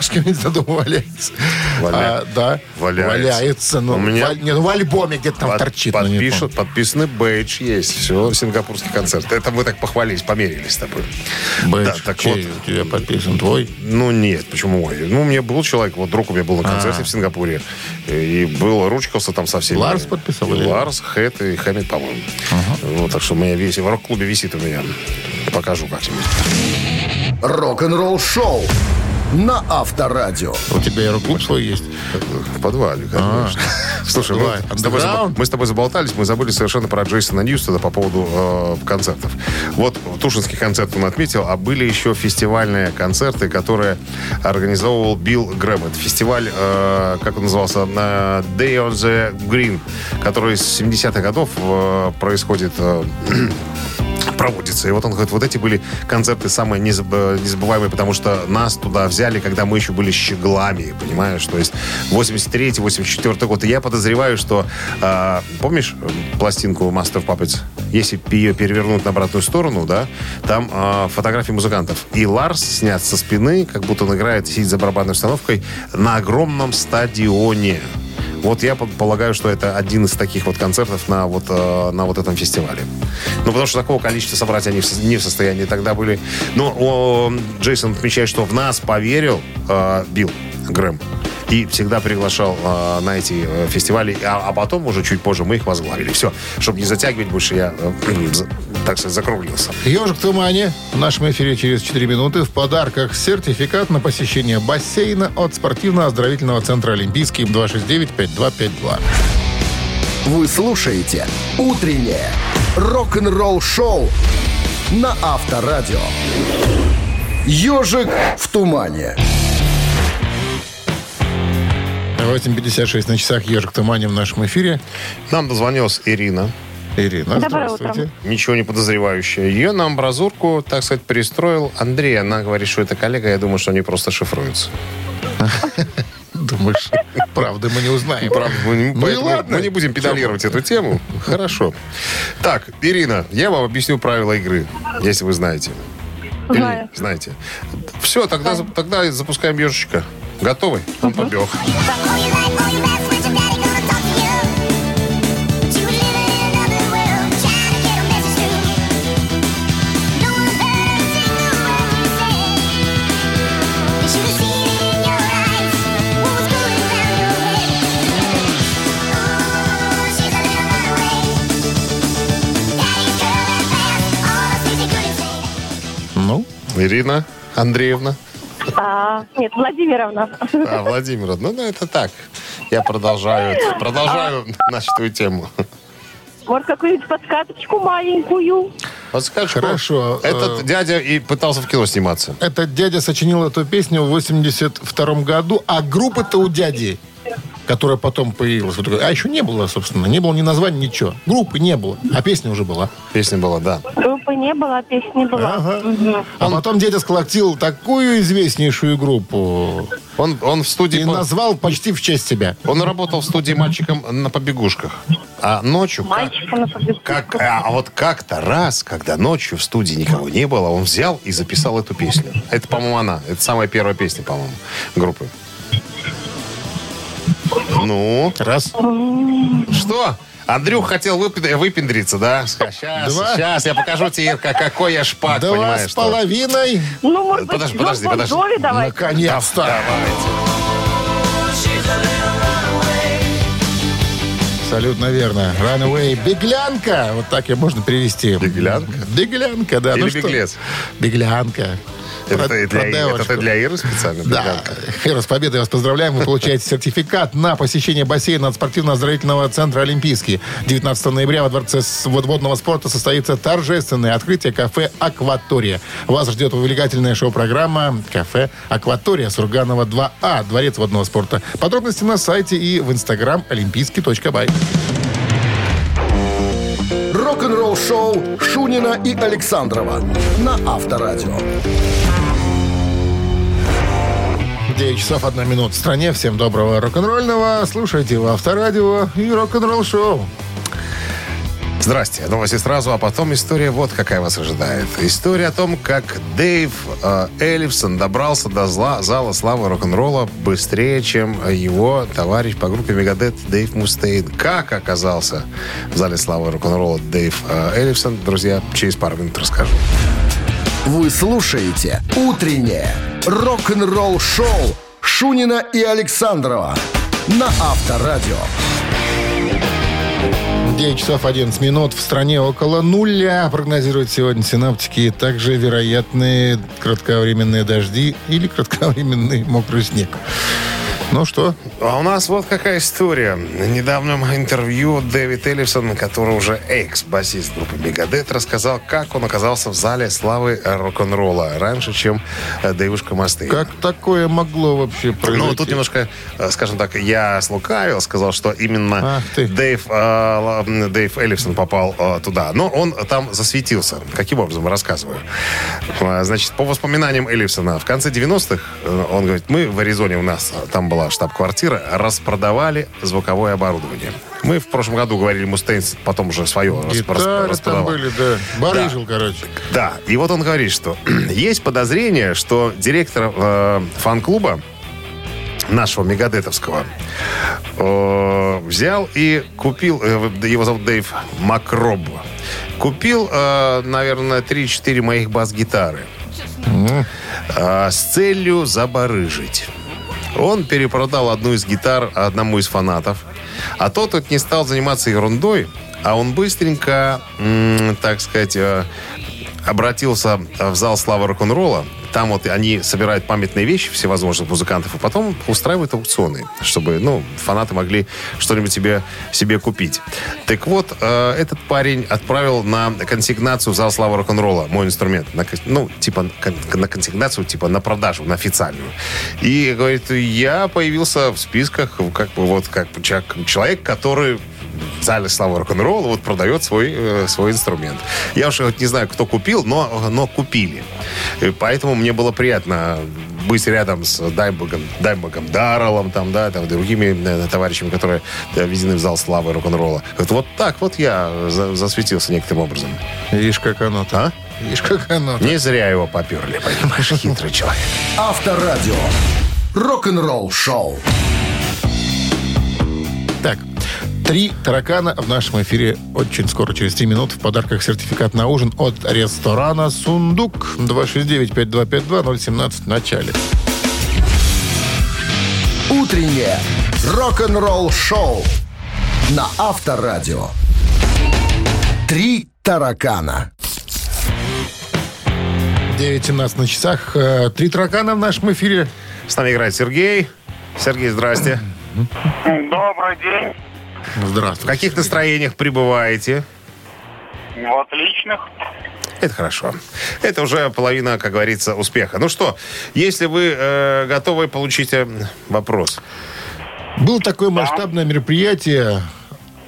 A: валяется.
B: Валя-
A: А, да,
B: Валяется.
A: валяется. но
B: У меня-
A: в, не, ну, в альбоме где-то там
B: Под-
A: торчит.
B: подпишут, подписанный бейдж есть. Все, сингапурский концерт. Это мы так похвалились, померились с тобой.
A: Бэдж,
B: Да, так
A: чей
B: вот.
A: у тебя подписан? Твой?
B: Ну, нет, почему мой? Ну, у меня был человек, вот друг у меня был на концерте в Сингапуре, и был, ручкался там со всеми.
A: Ларс подписал
B: И
A: или-
B: Ларс, Хэт и Хэммит, по-моему. Вот, так что у меня весь, в рок-клубе висит у меня. Покажу как-нибудь.
C: Рок-н-ролл шоу на Авторадио.
A: У тебя аэроклуб свой есть?
B: В подвале, конечно. Слушай, мы
A: Подвал.
B: с, тобой, забо-
A: Underground?
B: мы с тобой заболтались, мы забыли совершенно про Джейсона Ньюстона по поводу э, концертов. Вот Тушинский концерт он отметил, а были еще фестивальные концерты, которые организовывал Билл Грэм. Это фестиваль, э, как он назывался, э, Day on the Green, который с 70-х годов э, происходит э, проводится. И вот он говорит, вот эти были концерты самые незаб- незабываемые, потому что нас туда взяли, когда мы еще были щеглами, понимаешь? То есть 83-84 год. И я подозреваю, что... э, помнишь пластинку Master Puppets? Если ее перевернуть на обратную сторону, да, там э, фотографии музыкантов. И Ларс снят со спины, как будто он играет, сидит за барабанной установкой, на огромном стадионе. Вот я полагаю, что это один из таких вот концертов на вот, э, на вот этом фестивале. Ну, потому что такого количества собрать они не в состоянии тогда были. Но о, Джейсон отмечает, что в нас поверил э, Билл Грэм. И всегда приглашал э, на эти э, фестивали. А, а потом уже чуть позже мы их возглавили. Все. Чтобы не затягивать больше, я, э, за- так сказать, закруглился.
A: Ежик в тумане. В нашем эфире через 4 минуты в подарках сертификат на посещение бассейна от спортивно-оздоровительного центра «Олимпийский» 269-5252.
C: Вы слушаете «Утреннее рок-н-ролл-шоу» на Авторадио. «Ежик в тумане».
A: 8.56 на часах «Ежик в тумане» в нашем эфире.
B: Нам дозвонилась Ирина.
A: Ирина,
G: Доброе
A: здравствуйте.
B: ничего не подозревающая. Ее на амбразурку, так сказать, перестроил Андрей. Она говорит, что это коллега. Я думаю, что они просто шифруются.
A: Думаешь, правда мы не узнаем.
B: Правда, мы, не-
A: Ну и ладно.
B: мы не будем педалировать эту тему. Хорошо. Так, Ирина, я вам объясню правила игры, если вы знаете. Или
G: Знаю.
B: знаете. Все, тогда, тогда запускаем ежичка. Готовы? Он побег.
A: Ну,
B: Ирина Андреевна.
H: А, нет, Владимировна.
B: А, Владимировна, ну, ну это так. Я продолжаю, продолжаю начатую тему.
H: Может, какую-нибудь подсказочку маленькую?
B: Подскажешь,
A: Хорошо,
B: Этот
A: э,
B: дядя и пытался в кино сниматься.
A: Этот дядя сочинил эту песню в 82 году, а группа-то у дяди, которая потом появилась. а еще не было, собственно, не было ни названия, ничего. Группы не было, а песня уже была.
B: Песня была, да.
H: Группы не было, а песни была. Мгм.
A: А потом дядя сколотил такую известнейшую группу
B: Он, он в студии...
A: и
B: по-
A: назвал почти в честь себя.
B: Он работал в студии мальчиком на побегушках. А ночью...
H: Мальчика на побегушках.
B: Как, а вот как-то раз, когда ночью в студии никого не было, он взял и записал эту песню. Это, по-моему, она. Это самая первая песня, по-моему, группы. Ну,
A: Раз.
B: что? Андрюх хотел выпи- выпендриться, да? Сейчас,
A: Два.
B: сейчас я покажу тебе, Ирка, какой я шпак,
A: Два
B: понимаешь?
A: с
B: что?
A: половиной.
H: Ну, может быть,
B: Подожди, подожди,
H: Джон Бон
B: подожди.
H: Джови давайте.
A: Наконец-то. Абсолютно верно. Runaway. Беглянка. Вот так ее можно перевести.
B: Беглянка?
A: Беглянка, да.
B: Или
A: ну что?
B: беглец?
A: Беглянка.
B: Это,
A: Про-
B: ты для, это ты для Иры специально?
A: Да. Ира, с победой вас поздравляем. Вы получаете сертификат на посещение бассейна от спортивно-оздоровительного центра «Олимпийский». 19 ноября во Дворце водного спорта состоится торжественное открытие кафе «Акватория». Вас ждет увлекательная шоу-программа «Кафе Акватория» Сурганова 2А, Дворец водного спорта. Подробности на сайте и в инстаграм олимпийский.бай.
C: Рок-н-ролл шоу Шунина и Александрова на Авторадио.
A: 9 часов 1 минута в стране. Всем доброго рок-н-ролльного. Слушайте в Авторадио и рок-н-ролл шоу.
B: Здрасте. Новости сразу, а потом история вот какая вас ожидает. История о том, как Дэйв э, Эллифсон добрался до зла, зала славы рок-н-ролла быстрее, чем его товарищ по группе Мегадет Дэйв Мустейн. Как оказался в зале славы рок-н-ролла Дэйв э, Эллифсон, друзья, через пару минут расскажу.
C: Вы слушаете «Утреннее рок-н-ролл-шоу» Шунина и Александрова на Авторадио.
A: 9 часов 11 минут. В стране около нуля прогнозируют сегодня синаптики. Также вероятные кратковременные дожди или кратковременный мокрый снег. Ну что,
B: А у нас вот какая история. В недавнем интервью Дэвид Эллифсон, который уже экс-басист группы Мегадет, рассказал, как он оказался в зале славы рок-н-ролла раньше, чем э, Дэйвушка Мастей.
A: как такое могло вообще произойти?
B: Ну, тут немножко, э, скажем так, я слукавил, сказал, что именно. Дэйв, э, Дэйв Эллифсон попал э, туда. Но он там засветился. Каким образом, рассказываю. Э, Значит, по воспоминаниям Эллифсона, в конце 90-х, э, он говорит, мы в Аризоне, у нас э, там была штаб-квартира, распродавали звуковое оборудование. Мы в прошлом году говорили, Мустейнс потом уже свое
A: Гитары там
B: распродавал.
A: были, да. Барыжил, короче.
B: Да, и вот он говорит, что есть подозрение, что директор э, фан-клуба нашего мегадетовского э, взял и купил, э, его зовут Дэйв Макроб, купил, э, наверное, 3-4 моих бас-гитары э, с целью забарыжить. Он перепродал одну из гитар одному из фанатов, а тот вот не стал заниматься ерундой, а он быстренько, так сказать, э, обратился в зал славы рок-н-ролла. Там вот они собирают памятные вещи всевозможных музыкантов, и потом устраивают аукционы, чтобы, ну, фанаты могли что-нибудь себе, себе купить. Так вот, э, этот парень отправил на консигнацию в зал славы рок-н-ролла мой инструмент. На, ну, типа на консигнацию, типа на продажу, на официальную. И говорит, я появился в списках как бы вот как человек, который в зале славы рок-н-ролла вот продает свой, э, свой инструмент. Я уж вот не знаю, кто купил, но, но купили. И поэтому мне было приятно быть рядом с Даймбогом, Даймбогом Дарреллом, там, да, там, другими э, товарищами, которые э, введены в зал славы рок-н-ролла. Вот, вот так вот я за- засветился некоторым образом.
A: Видишь, как оно
B: А?
A: Видишь, как оно
B: Не зря его поперли, понимаешь, хитрый человек.
C: Авторадио. Рок-н-ролл-шоу.
A: Так, три таракана в нашем эфире очень скоро, через три минуты. В подарках сертификат на ужин от ресторана «Сундук». 269-5252-017 в начале.
C: Утреннее рок-н-ролл-шоу на Авторадио. Три таракана.
A: 9.17 на часах. Э, Три таракана в нашем эфире.
B: С нами играет Сергей. Сергей, здрасте.
D: Добрый день.
B: В
A: Здравствуйте.
B: каких настроениях пребываете?
D: В отличных.
B: Это хорошо. Это уже половина, как говорится, успеха. Ну что, если вы э, готовы, получите вопрос.
A: Было такое масштабное мероприятие,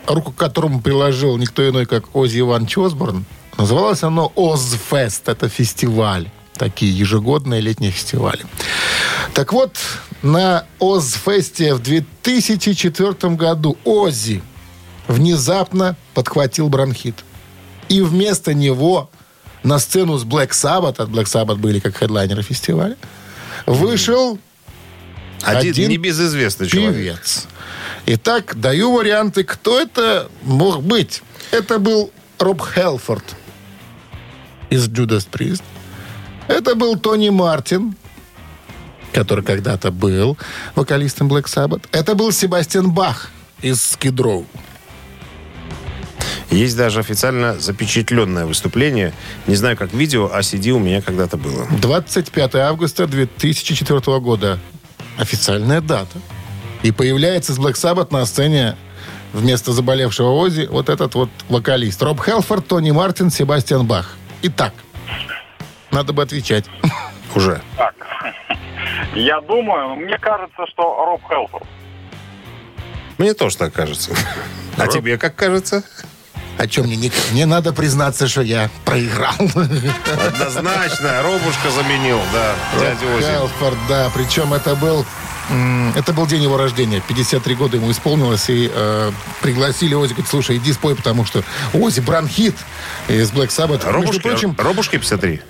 A: руку к которому приложил никто иной, как Ози Иван Осборн. Называлось оно Озфест. Это фестиваль. Такие ежегодные летние фестивали. Так вот, на Озфесте в 2004 году Ози внезапно подхватил бронхит. И вместо него на сцену с Black Sabbath, от Black Sabbath были как хедлайнеры фестиваля, вышел
B: Один,
A: Один
B: небезызвестный человек.
A: певец. Итак, даю варианты, кто это мог быть. Это был Роб Хелфорд из Judas Priest. Это был Тони Мартин, который когда-то был вокалистом Black Sabbath. Это был Себастьян Бах из Skid Row.
B: Есть даже официально запечатленное выступление. Не знаю, как видео, а CD у меня когда-то было.
A: 25 августа 2004 года. Официальная дата. И появляется с Black Sabbath на сцене вместо заболевшего Ози вот этот вот вокалист. Роб Хелфорд, Тони Мартин, Себастьян Бах. Итак, надо бы отвечать.
B: Уже.
D: Так. Я думаю, мне кажется, что Роб Хелфорд.
B: Мне тоже так кажется. А тебе как кажется?
A: О чем мне не... Мне надо признаться, что я проиграл.
B: Однозначно. Робушка заменил, да, Ози.
A: Хелфорд, да. Причем это был... Это был день его рождения. 53 года ему исполнилось. И э, пригласили Ози. Говорит, слушай, иди спой, потому что Ози бронхит из Black Sabbath. Между
B: Робушки,
A: прочим,
B: Робушки 53.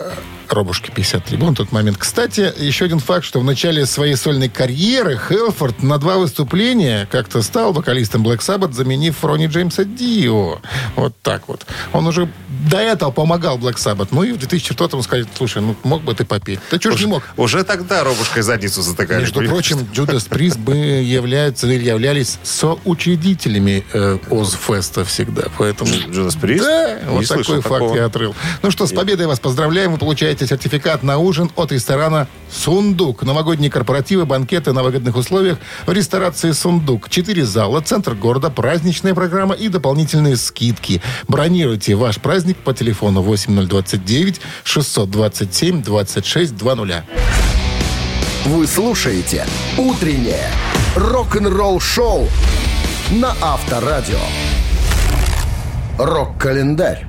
A: Робушки 53 был на тот момент. Кстати, еще один факт, что в начале своей сольной карьеры Хелфорд на два выступления как-то стал вокалистом Black Sabbath, заменив Ронни Джеймса Дио. Вот так вот. Он уже до этого помогал Black Sabbath. Ну и в 2004 сказали, слушай, ну мог бы ты попеть. Ты что ж не мог?
B: Уже тогда Робушкой задницу затыкали.
A: Между прочим, Judas Priest бы являются или являлись соучредителями э, Озфеста всегда. Поэтому...
B: Judas Priest?
A: Да,
B: Не
A: вот такой факт
B: такого.
A: я отрыл. Ну что, с победой вас поздравляем. Вы получаете сертификат на ужин от ресторана «Сундук». Новогодние корпоративы, банкеты на выгодных условиях в ресторации «Сундук». Четыре зала, центр города, праздничная программа и дополнительные скидки. Бронируйте ваш праздник по телефону 8029 627 2620.
C: Вы слушаете «Утреннее рок-н-ролл-шоу» на Авторадио. Рок-календарь.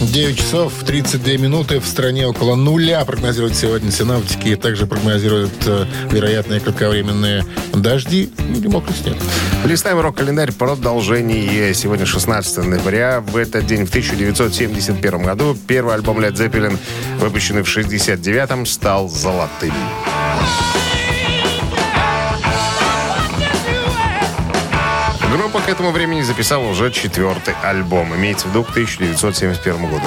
A: 9 часов 32 минуты. В стране около нуля прогнозируют сегодня синаптики. Также прогнозируют э, вероятные кратковременные дожди или мокрый снег.
B: Листаем рок-календарь продолжение. Сегодня 16 ноября. В этот день, в 1971 году, первый альбом Led Zeppelin, выпущенный в 69-м, стал золотым. К этому времени записала уже четвертый альбом. Имеется в виду к 1971 году.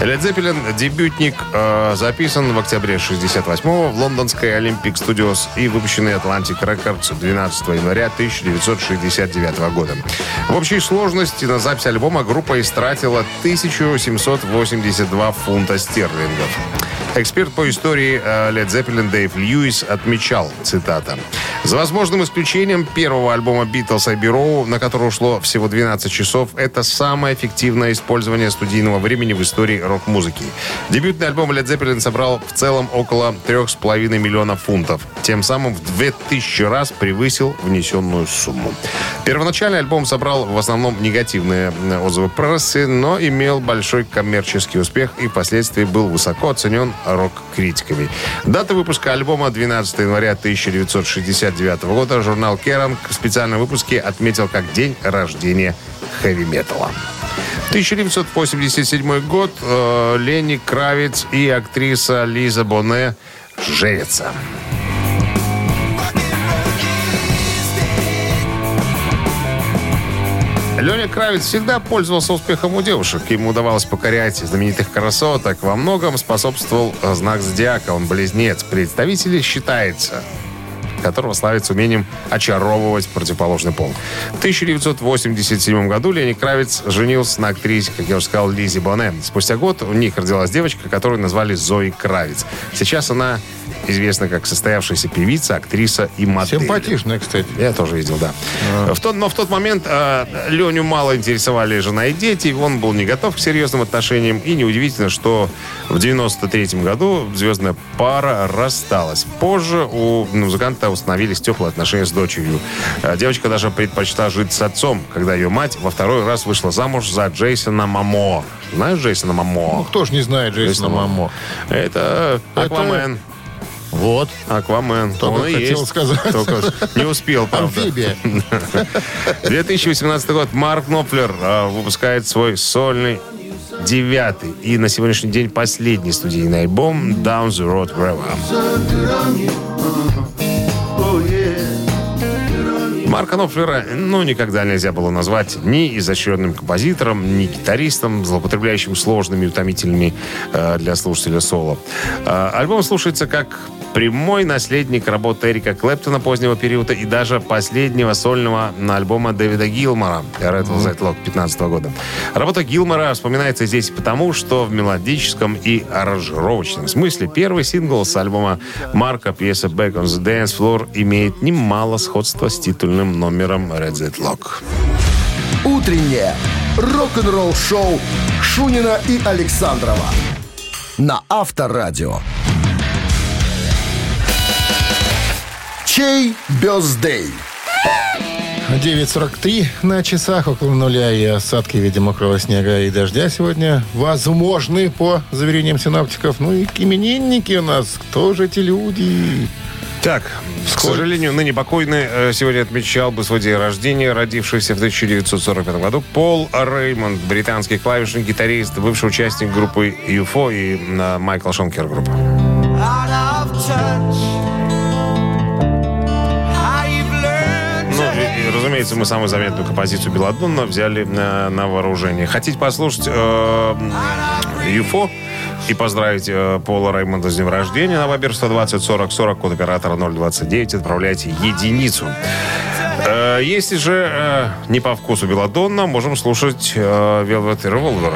B: Led Zeppelin, дебютник, э, записан в октябре 68 в лондонской Olympic Studios и выпущенный Atlantic Records 12 января 1969 года. В общей сложности на запись альбома группа истратила 1782 фунта стерлингов. Эксперт по истории э, Led Zeppelin Дэйв Льюис отмечал, цитата, «За возможным исключением первого альбома Beatles Abbey Road, на который ушло всего 12 часов, это самое эффективное использование студийного времени в истории рок-музыки. Дебютный альбом Led Zeppelin собрал в целом около 3,5 миллиона фунтов. Тем самым в 2000 раз превысил внесенную сумму. Первоначально альбом собрал в основном негативные э, отзывы прессы, но имел большой коммерческий успех и впоследствии был высоко оценен рок-критиками. Дата выпуска альбома 12 января 1969 года журнал Керран в специальном выпуске отметил как день рождения хэви-металла. 1987 год. э, Ленни Кравиц и актриса Лиза Боне женятся. Леня Кравец всегда пользовался успехом у девушек. Ему удавалось покорять знаменитых красоток. Во многом способствовал э, знак зодиака. Он близнец. Представители считается, которого славится умением очаровывать противоположный пол. В 1987 году Лени Кравец женился на актрисе, как я уже сказал, Лизе Боне. Спустя год у них родилась девочка, которую назвали Зои Кравец. Сейчас она известна как состоявшаяся певица, актриса и модель.
A: Симпатичная, кстати.
B: Я тоже видел, да. В тот, но в тот момент э, Леню мало интересовали жена и дети. Он был не готов к серьезным отношениям. И неудивительно, что в 93 году звездная пара рассталась. Позже у музыканта установились теплые отношения с дочерью. Э, Девочка даже предпочла жить с отцом, когда ее мать во второй раз вышла замуж за Джейсона Мамо. Знаешь Джейсона
A: Ну,
B: Мамо?
A: кто ж не знает Джейсона Мамо?
B: Это Аквамен.
A: Вот.
B: Аквамен.
A: Только
B: Он и
A: хотел
B: есть.
A: сказать.
B: Только не успел, правда.
A: Амфибия.
B: 2018 год. Марк Knopfler а, выпускает свой сольный девятый и на сегодняшний день последний студийный альбом Down the Road Forever. Марка Knopfler, ну, никогда нельзя было назвать ни изощренным композитором, ни гитаристом, злоупотребляющим сложными и утомительными э, для слушателя соло. Э, альбом слушается как прямой наследник работы Эрика Клэптона позднего периода и даже последнего сольного на альбома Дэвида Гилмора «Red Will That Lock» 15 года. Работа Гилмора вспоминается здесь потому, что в мелодическом и аранжировочном смысле первый сингл с альбома Марка пьеса «Back on the Dance Floor» имеет немало сходства с титульным номером «Red Lock».
C: Утреннее рок-н-ролл-шоу Шунина и Александрова на Авторадио. Чей бездей?
A: 9.43 на часах около нуля и осадки в виде мокрого снега и дождя сегодня возможны по заверениям синаптиков. Ну и именинники у нас. Кто же эти люди?
B: Так, к сожалению, ныне покойный э, сегодня отмечал бы свой день рождения, родившийся в 1945 году Пол Реймонд, британский клавишник, гитарист, бывший участник группы UFO и э, Майкл Шонкер группа. Ну, разумеется, мы самую заметную композицию Беладонна взяли на, на вооружение. Хотите послушать э, UFO и поздравить э, Пола Реймонда с днем рождения на Вайбер 120 40 40, код оператора 029, отправляйте единицу. Э, если же э, не по вкусу Беладонна, можем слушать э, Velvet Revolver.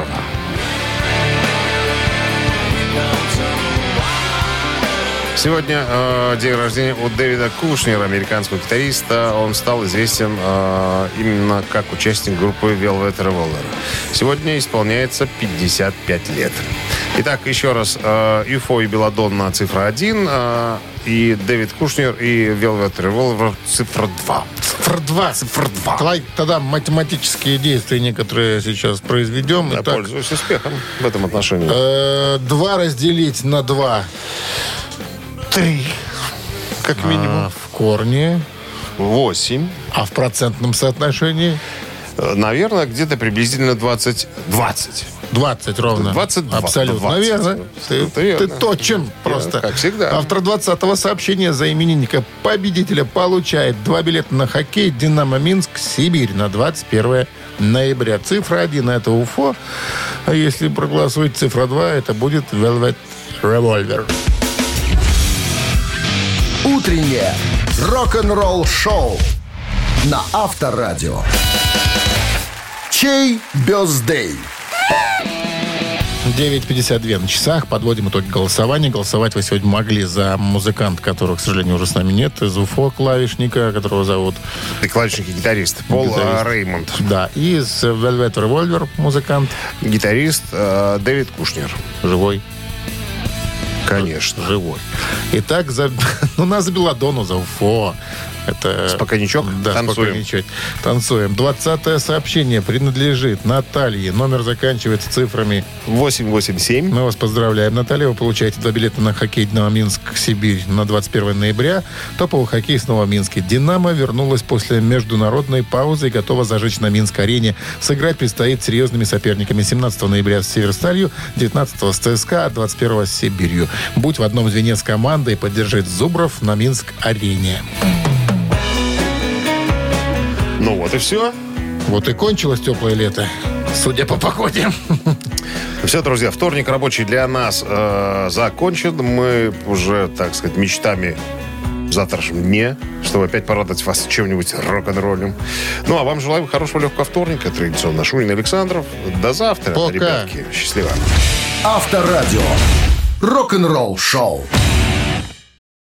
B: Сегодня э, день рождения у Дэвида Кушнера, американского гитариста. Он стал известен э, именно как участник группы Velvet Revolver. Сегодня исполняется 55 лет. Итак, еще раз. Э, UFO и Беладонна цифра 1. Э, и Дэвид Кушнер и Velvet Revolver цифра 2.
A: Цифр 2.
B: Цифра 2.
A: Давай тогда математические действия некоторые сейчас произведем.
B: Я
A: Итак,
B: пользуюсь успехом в этом отношении.
A: э, 2 разделить на 2.
B: Три. Как минимум.
A: А, в корне.
B: Восемь.
A: А в процентном соотношении?
B: Э, Наверное, где-то приблизительно 20. 20.
A: 20 ровно.
B: 22.
A: Абсолютно
B: 20.
A: верно. Ты,
B: Это верно.
A: ты точен просто.
B: как всегда.
A: Автор 20-го сообщения за именинника победителя получает два билета на хоккей «Динамо Минск» Сибирь на 21 ноября. Цифра 1 это УФО. А если проголосует цифра 2, это будет Velvet Revolver.
C: Утреннее рок-н-ролл-шоу на Авторадио. Чей бездей?
A: 9.52 на часах. Подводим итоги голосования. Голосовать вы сегодня могли за музыканта, которого, к сожалению, уже с нами нет. Из УФО клавишника, которого зовут
B: И клавишник и гитарист. Пол
A: Гитарист.
B: э, Реймонд.
A: Да, и из Velvet Revolver музыкант
B: Гитарист э, Дэвид Кушнер.
A: живой.
B: Конечно.
A: Живой. Итак, за, ну, нас за Беладону, за УФО. Это...
B: Спокойничок?
A: Да,
B: Танцуем.
A: Танцуем. 20 сообщение принадлежит Наталье. Номер заканчивается цифрами
B: 887.
A: Мы вас поздравляем, Наталья. Вы получаете два билета на хоккей «Динамо Минск» Сибирь на 21 ноября. Топовый хоккей снова в Минске. «Динамо» вернулась после международной паузы и готова зажечь на Минск-арене. Сыграть предстоит серьезными соперниками 17 ноября с «Северсталью», 19 с ЦСКА, а 21 с «Сибирью». Будь в одном звене с командой и поддержи Зубров на Минск-арене.
B: Ну вот и все.
A: Вот и кончилось теплое лето. Судя по погоде.
B: Все, друзья, вторник рабочий для нас э, закончен. Мы уже, так сказать, мечтами Завтра же мне, чтобы опять порадовать вас чем-нибудь рок-н-роллем. Ну, а вам желаю хорошего легкого вторника. Традиционно Шунин Александров. До завтра,
A: Пока.
B: ребятки. Счастливо.
C: Авторадио. Рок-н-ролл шоу.